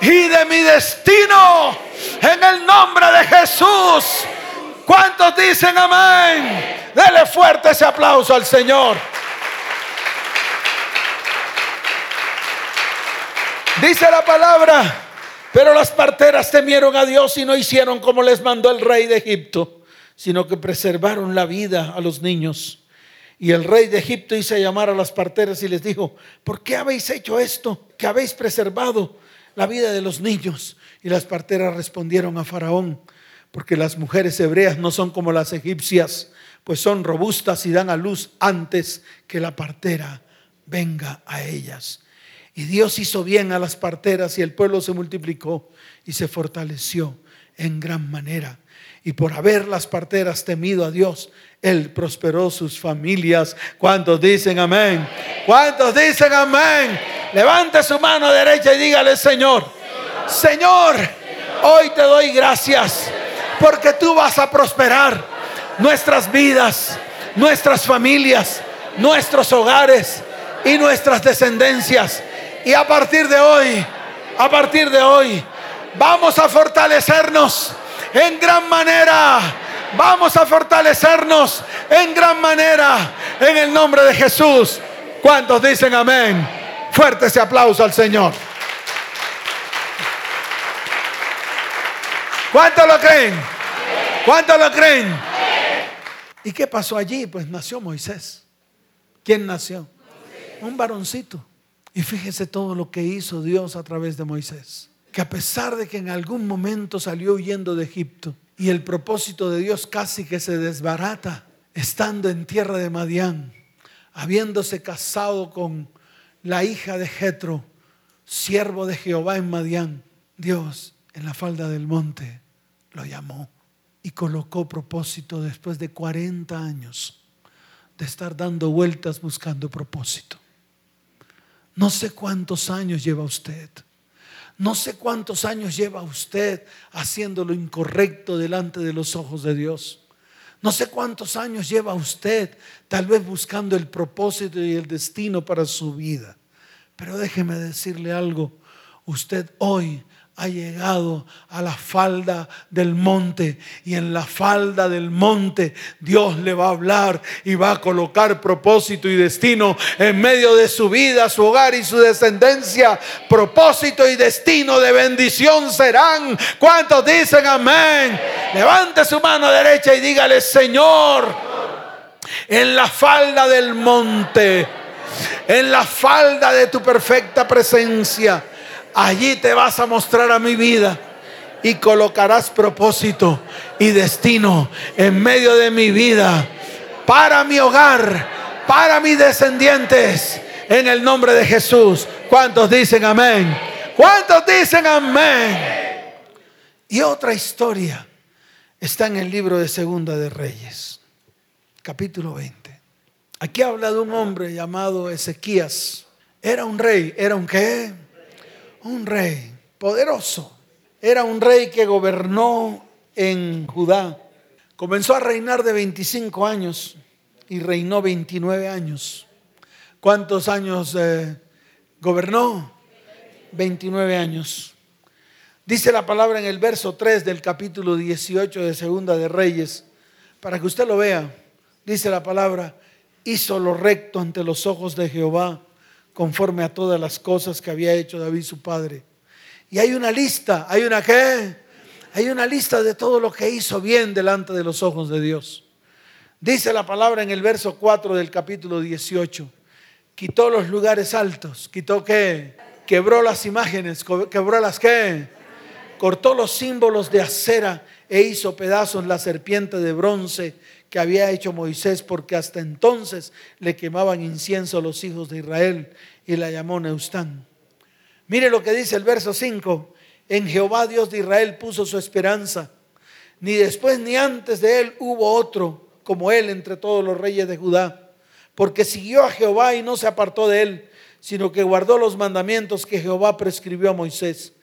y de mi destino. En el nombre de Jesús. ¿Cuántos dicen amén? Dele fuerte ese aplauso al Señor. Dice la palabra, pero las parteras temieron a Dios y no hicieron como les mandó el rey de Egipto, sino que preservaron la vida a los niños. Y el rey de Egipto hizo llamar a las parteras y les dijo, ¿por qué habéis hecho esto? Que habéis preservado la vida de los niños. Y las parteras respondieron a Faraón, porque las mujeres hebreas no son como las egipcias, pues son robustas y dan a luz antes que la partera venga a ellas. Y Dios hizo bien a las parteras y el pueblo se multiplicó y se fortaleció en gran manera. Y por haber las parteras temido a Dios, Él prosperó sus familias. ¿Cuántos dicen amén? ¿Cuántos dicen amén? Levante su mano derecha y dígale, Señor, Señor, hoy te doy gracias porque tú vas a prosperar nuestras vidas, nuestras familias, nuestros hogares y nuestras descendencias. Y a partir de hoy, a partir de hoy, vamos a fortalecernos en gran manera. Vamos a fortalecernos en gran manera en el nombre de Jesús. ¿Cuántos dicen amén? Fuerte ese aplauso al Señor. ¿Cuántos lo creen? ¿Cuántos lo creen? ¿Y qué pasó allí? Pues nació Moisés. ¿Quién nació? Un varoncito. Y fíjese todo lo que hizo Dios a través de Moisés. Que a pesar de que en algún momento salió huyendo de Egipto y el propósito de Dios casi que se desbarata, estando en tierra de Madián, habiéndose casado con la hija de Jetro, siervo de Jehová en Madián, Dios en la falda del monte lo llamó y colocó propósito después de 40 años de estar dando vueltas buscando propósito. No sé cuántos años lleva usted. No sé cuántos años lleva usted haciendo lo incorrecto delante de los ojos de Dios. No sé cuántos años lleva usted tal vez buscando el propósito y el destino para su vida. Pero déjeme decirle algo. Usted hoy ha llegado a la falda del monte y en la falda del monte Dios le va a hablar y va a colocar propósito y destino en medio de su vida, su hogar y su descendencia. Propósito y destino de bendición serán. ¿Cuántos dicen amén? Levante su mano derecha y dígale, Señor, en la falda del monte, en la falda de tu perfecta presencia Allí te vas a mostrar a mi vida y colocarás propósito y destino en medio de mi vida para mi hogar, para mis descendientes, en el nombre de Jesús. ¿Cuántos dicen amén? ¿Cuántos dicen amén? Y otra historia está en el libro de Segunda de Reyes, capítulo 20. Aquí habla de un hombre llamado Ezequías. Era un rey, ¿era un qué? Un rey poderoso. Era un rey que gobernó en Judá. Comenzó a reinar de 25 años y reinó 29 años. ¿Cuántos años eh, gobernó? 29 años. Dice la palabra en el verso 3 del capítulo 18 de Segunda de Reyes, para que usted lo vea. Dice la palabra, hizo lo recto ante los ojos de Jehová, conforme a todas las cosas que había hecho David su padre. Y hay una lista, hay una qué? Hay una lista de todo lo que hizo bien delante de los ojos de Dios. Dice la palabra en el verso 4 del capítulo 18. Quitó los lugares altos, quitó qué? Quebró las imágenes, quebró las qué? cortó los símbolos de acera e hizo pedazos la serpiente de bronce que había hecho Moisés, porque hasta entonces le quemaban incienso a los hijos de Israel y la llamó Neustán. Mire lo que dice el verso 5. En Jehová Dios de Israel puso su esperanza. Ni después ni antes de él hubo otro como él entre todos los reyes de Judá. Porque siguió a Jehová y no se apartó de él, sino que guardó los mandamientos que Jehová prescribió a Moisés.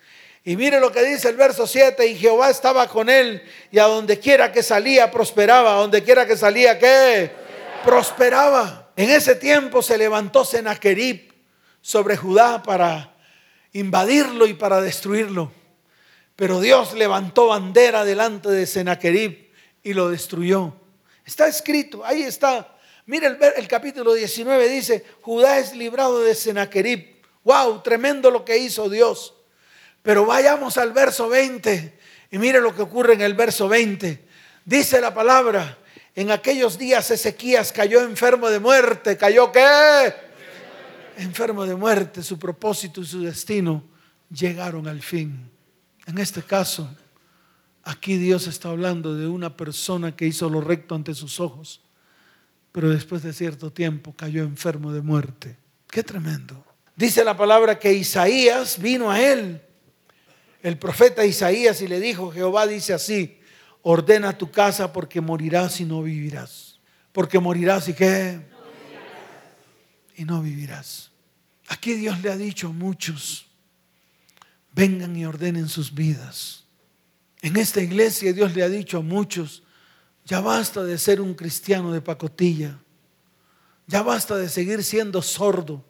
Y mire lo que dice el verso 7, y Jehová estaba con él, y a donde quiera que salía prosperaba, a donde quiera que salía, ¿qué? Prosperaba. En ese tiempo se levantó Senaquerib sobre Judá para invadirlo y para destruirlo. Pero Dios levantó bandera delante de Senaquerib y lo destruyó. Está escrito, ahí está. Mire el, el capítulo 19 dice, Judá es librado de Senaquerib. Wow, tremendo lo que hizo Dios. Pero vayamos al verso 20 y mire lo que ocurre en el verso 20. Dice la palabra, en aquellos días Ezequías cayó enfermo de muerte. ¿Cayó qué? Enfermo de muerte. Su propósito y su destino llegaron al fin. En este caso, aquí Dios está hablando de una persona que hizo lo recto ante sus ojos, pero después de cierto tiempo cayó enfermo de muerte. Qué tremendo. Dice la palabra que Isaías vino a él el profeta Isaías y le dijo, Jehová dice así, ordena tu casa porque morirás y no vivirás. Porque morirás y qué? Y no vivirás. Aquí Dios le ha dicho a muchos, vengan y ordenen sus vidas. En esta iglesia Dios le ha dicho a muchos, ya basta de ser un cristiano de pacotilla, ya basta de seguir siendo sordo,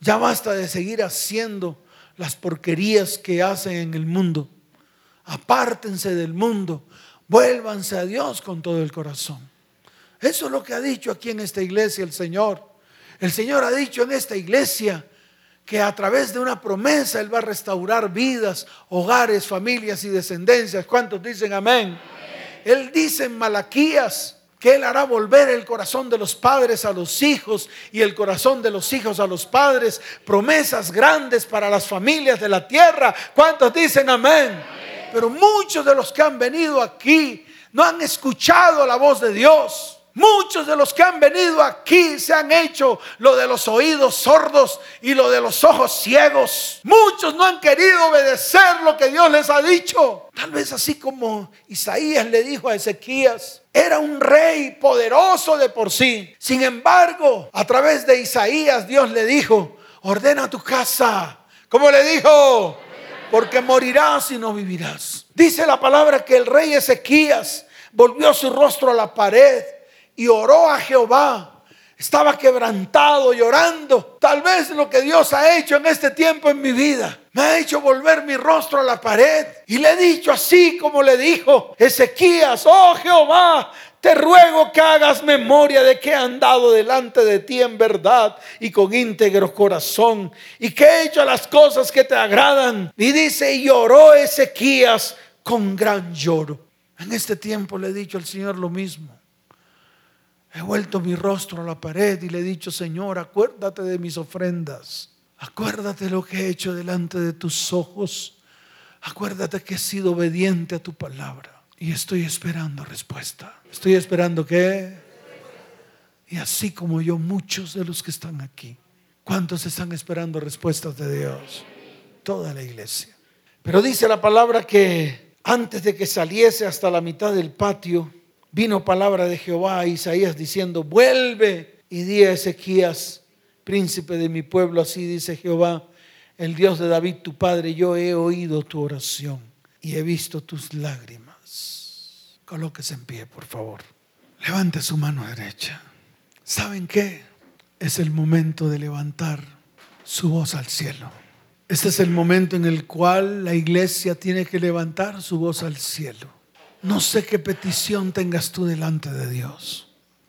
ya basta de seguir haciendo las porquerías que hacen en el mundo. Apártense del mundo, vuélvanse a Dios con todo el corazón. Eso es lo que ha dicho aquí en esta iglesia el Señor. El Señor ha dicho en esta iglesia que a través de una promesa Él va a restaurar vidas, hogares, familias y descendencias. ¿Cuántos dicen amén? Él dice en Malaquías que Él hará volver el corazón de los padres a los hijos y el corazón de los hijos a los padres. Promesas grandes para las familias de la tierra. ¿Cuántos dicen amén? Pero muchos de los que han venido aquí no han escuchado la voz de Dios. Muchos de los que han venido aquí se han hecho lo de los oídos sordos y lo de los ojos ciegos. Muchos no han querido obedecer lo que Dios les ha dicho. Tal vez así como Isaías le dijo a Ezequías, era un rey poderoso de por sí. Sin embargo, a través de Isaías Dios le dijo, ordena tu casa. ¿Cómo le dijo? Porque morirás y no vivirás. Dice la palabra que el rey Ezequías volvió su rostro a la pared y oró a Jehová. Estaba quebrantado, llorando. Tal vez lo que Dios ha hecho en este tiempo en mi vida me ha hecho volver mi rostro a la pared. Y le he dicho así como le dijo Ezequías, oh Jehová, te ruego que hagas memoria de que he andado delante de ti en verdad y con íntegro corazón y que he hecho las cosas que te agradan. Y dice, y lloró Ezequías con gran lloro. En este tiempo le he dicho al Señor lo mismo. He vuelto mi rostro a la pared y le he dicho, Señor, acuérdate de mis ofrendas. Acuérdate lo que he hecho delante de tus ojos. Acuérdate que he sido obediente a tu palabra. Y estoy esperando respuesta. Estoy esperando que... Y así como yo, muchos de los que están aquí. ¿Cuántos están esperando respuestas de Dios? Toda la iglesia. Pero dice la palabra que antes de que saliese hasta la mitad del patio, vino palabra de Jehová a Isaías diciendo, vuelve y di a Ezequías, príncipe de mi pueblo, así dice Jehová, el Dios de David tu padre, yo he oído tu oración y he visto tus lágrimas. Colóquese en pie, por favor. Levante su mano derecha. ¿Saben qué? Es el momento de levantar su voz al cielo. Este es el momento en el cual la iglesia tiene que levantar su voz al cielo. No sé qué petición tengas tú delante de Dios.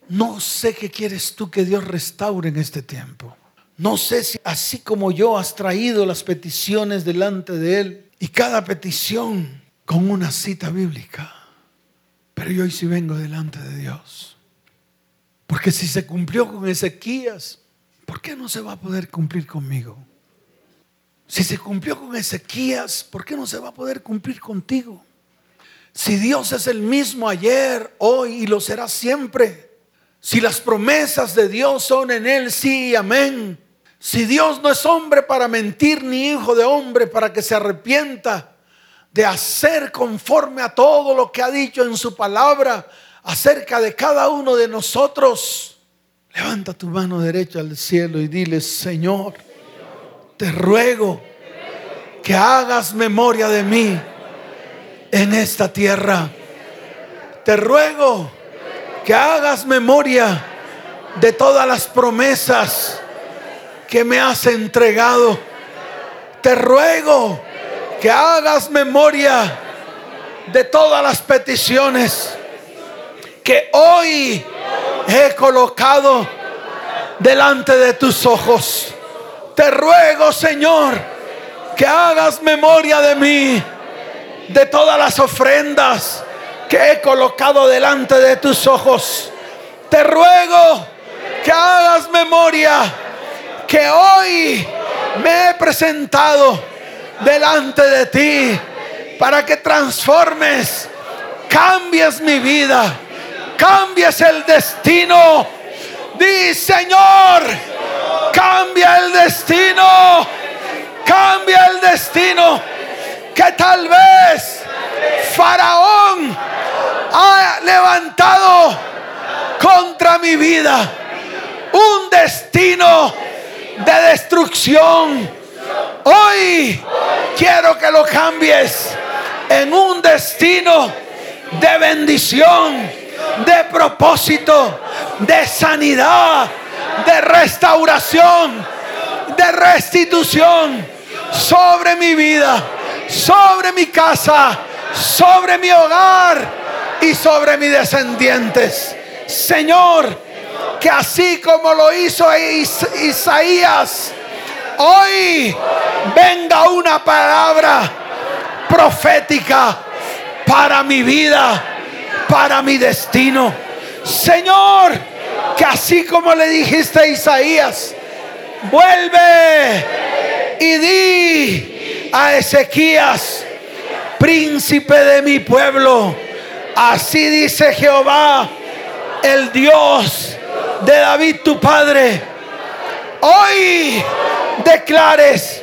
No sé qué quieres tú que Dios restaure en este tiempo. No sé si así como yo has traído las peticiones delante de Él y cada petición con una cita bíblica. Pero yo hoy sí vengo delante de Dios. Porque si se cumplió con Ezequías, ¿por qué no se va a poder cumplir conmigo? Si se cumplió con Ezequías, ¿por qué no se va a poder cumplir contigo? Si Dios es el mismo ayer, hoy y lo será siempre. Si las promesas de Dios son en Él, sí y amén. Si Dios no es hombre para mentir, ni hijo de hombre para que se arrepienta de hacer conforme a todo lo que ha dicho en su palabra acerca de cada uno de nosotros, levanta tu mano derecha al cielo y dile, Señor, te ruego que hagas memoria de mí en esta tierra. Te ruego que hagas memoria de todas las promesas que me has entregado. Te ruego que hagas memoria de todas las peticiones que hoy he colocado delante de tus ojos. Te ruego, Señor, que hagas memoria de mí, de todas las ofrendas que he colocado delante de tus ojos. Te ruego que hagas memoria que hoy me he presentado delante de ti para que transformes, cambies mi vida, cambies el destino. Di, Señor, Cambia el destino. Cambia el destino. Que tal vez Faraón ha levantado contra mi vida un destino de destrucción. Hoy quiero que lo cambies en un destino de bendición, de propósito, de sanidad, de restauración, de restitución sobre mi vida, sobre mi casa, sobre mi hogar y sobre mis descendientes. Señor, que así como lo hizo Isaías, hoy venga una palabra profética para mi vida, para mi destino. Señor, que así como le dijiste a Isaías, vuelve y di a Ezequías, príncipe de mi pueblo, así dice Jehová, el Dios de David tu padre, hoy declares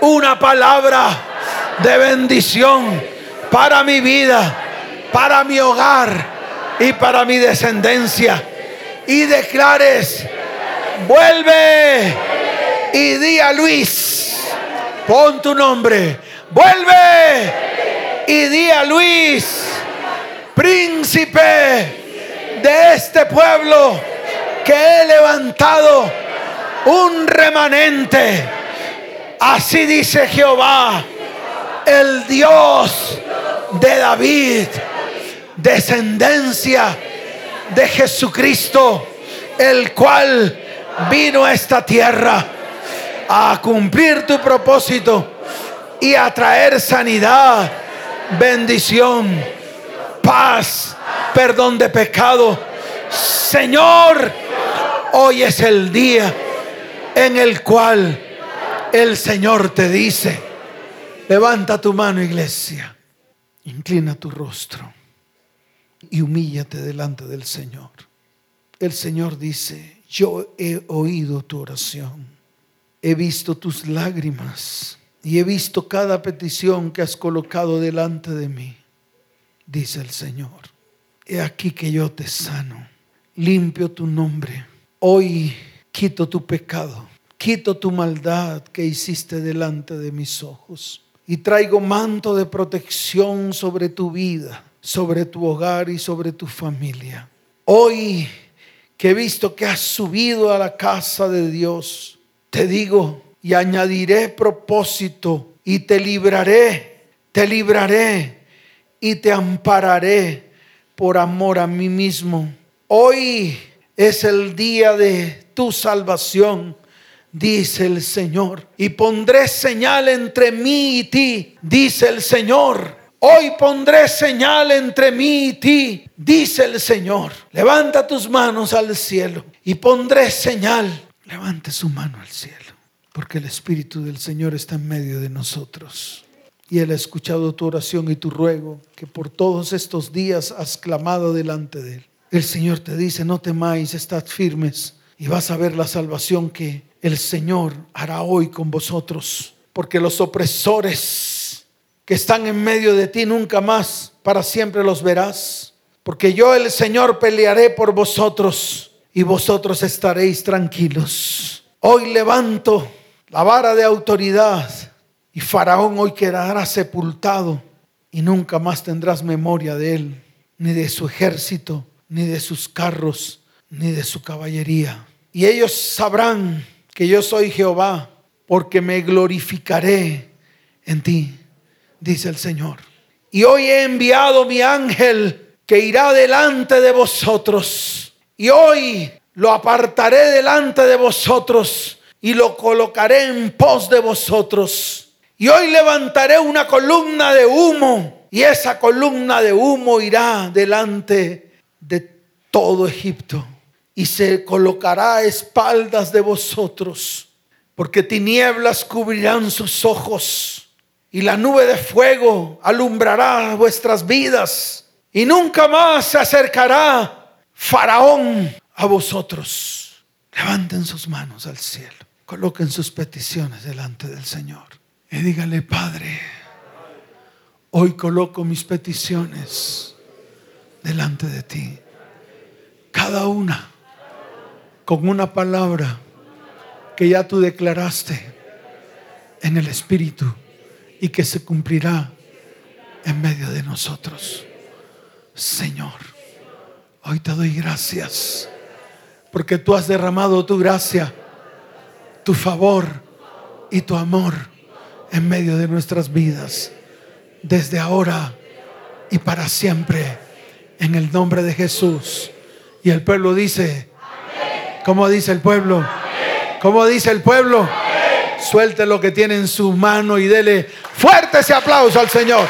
una palabra de bendición para mi vida, para mi hogar y para mi descendencia. Y declares, vuelve y di a Luis, pon tu nombre, vuelve y di a Luis, príncipe de este pueblo que he levantado un remanente. Así dice Jehová, el Dios de David, descendencia de Jesucristo, el cual vino a esta tierra a cumplir tu propósito y a traer sanidad, bendición, paz, perdón de pecado. Señor, hoy es el día en el cual El Señor te dice, levanta tu mano iglesia, inclina tu rostro y humíllate delante del Señor. El Señor dice, yo he oído tu oración, he visto tus lágrimas y he visto cada petición que has colocado delante de mí, dice el Señor. He aquí que yo te sano, limpio tu nombre. Hoy quito tu pecado, quito tu maldad que hiciste delante de mis ojos y traigo manto de protección sobre tu vida, sobre tu hogar y sobre tu familia. Hoy que he visto que has subido a la casa de Dios, te digo, y añadiré propósito y te libraré, te libraré y te ampararé por amor a mí mismo. Hoy es el día de tu salvación, dice el Señor, y pondré señal entre mí y ti, dice el Señor. Hoy pondré señal entre mí y ti, dice el Señor. Levanta tus manos al cielo y pondré señal. Levante su mano al cielo porque el Espíritu del Señor está en medio de nosotros. Y Él ha escuchado tu oración y tu ruego que por todos estos días has clamado delante de Él. El Señor te dice, no temáis, estad firmes y vas a ver la salvación que el Señor hará hoy con vosotros. Porque los opresores que están en medio de ti nunca más, para siempre los verás. Porque yo el Señor pelearé por vosotros y vosotros estaréis tranquilos. Hoy levanto la vara de autoridad y Faraón hoy quedará sepultado y nunca más tendrás memoria de él, ni de su ejército, ni de sus carros, ni de su caballería. Y ellos sabrán que yo soy Jehová, porque me glorificaré en ti, dice el Señor. Y hoy he enviado mi ángel que irá delante de vosotros. Y hoy lo apartaré delante de vosotros y lo colocaré en pos de vosotros. Y hoy levantaré una columna de humo y esa columna de humo irá delante de todo Egipto y se colocará a espaldas de vosotros, porque tinieblas cubrirán sus ojos y la nube de fuego alumbrará vuestras vidas y nunca más se acercará Faraón a vosotros. Levanten sus manos al cielo. Coloquen sus peticiones delante del Señor. Y dígale, Padre, hoy coloco mis peticiones delante de ti. Cada una con una palabra que ya tú declaraste en el Espíritu y que se cumplirá en medio de nosotros. Señor, hoy te doy gracias porque tú has derramado tu gracia tu favor y tu amor en medio de nuestras vidas, desde ahora y para siempre, en el nombre de Jesús. Y el pueblo dice, ¿cómo dice el pueblo? ¿Cómo dice el pueblo? Suelte lo que tiene en su mano y dele fuerte ese aplauso al Señor.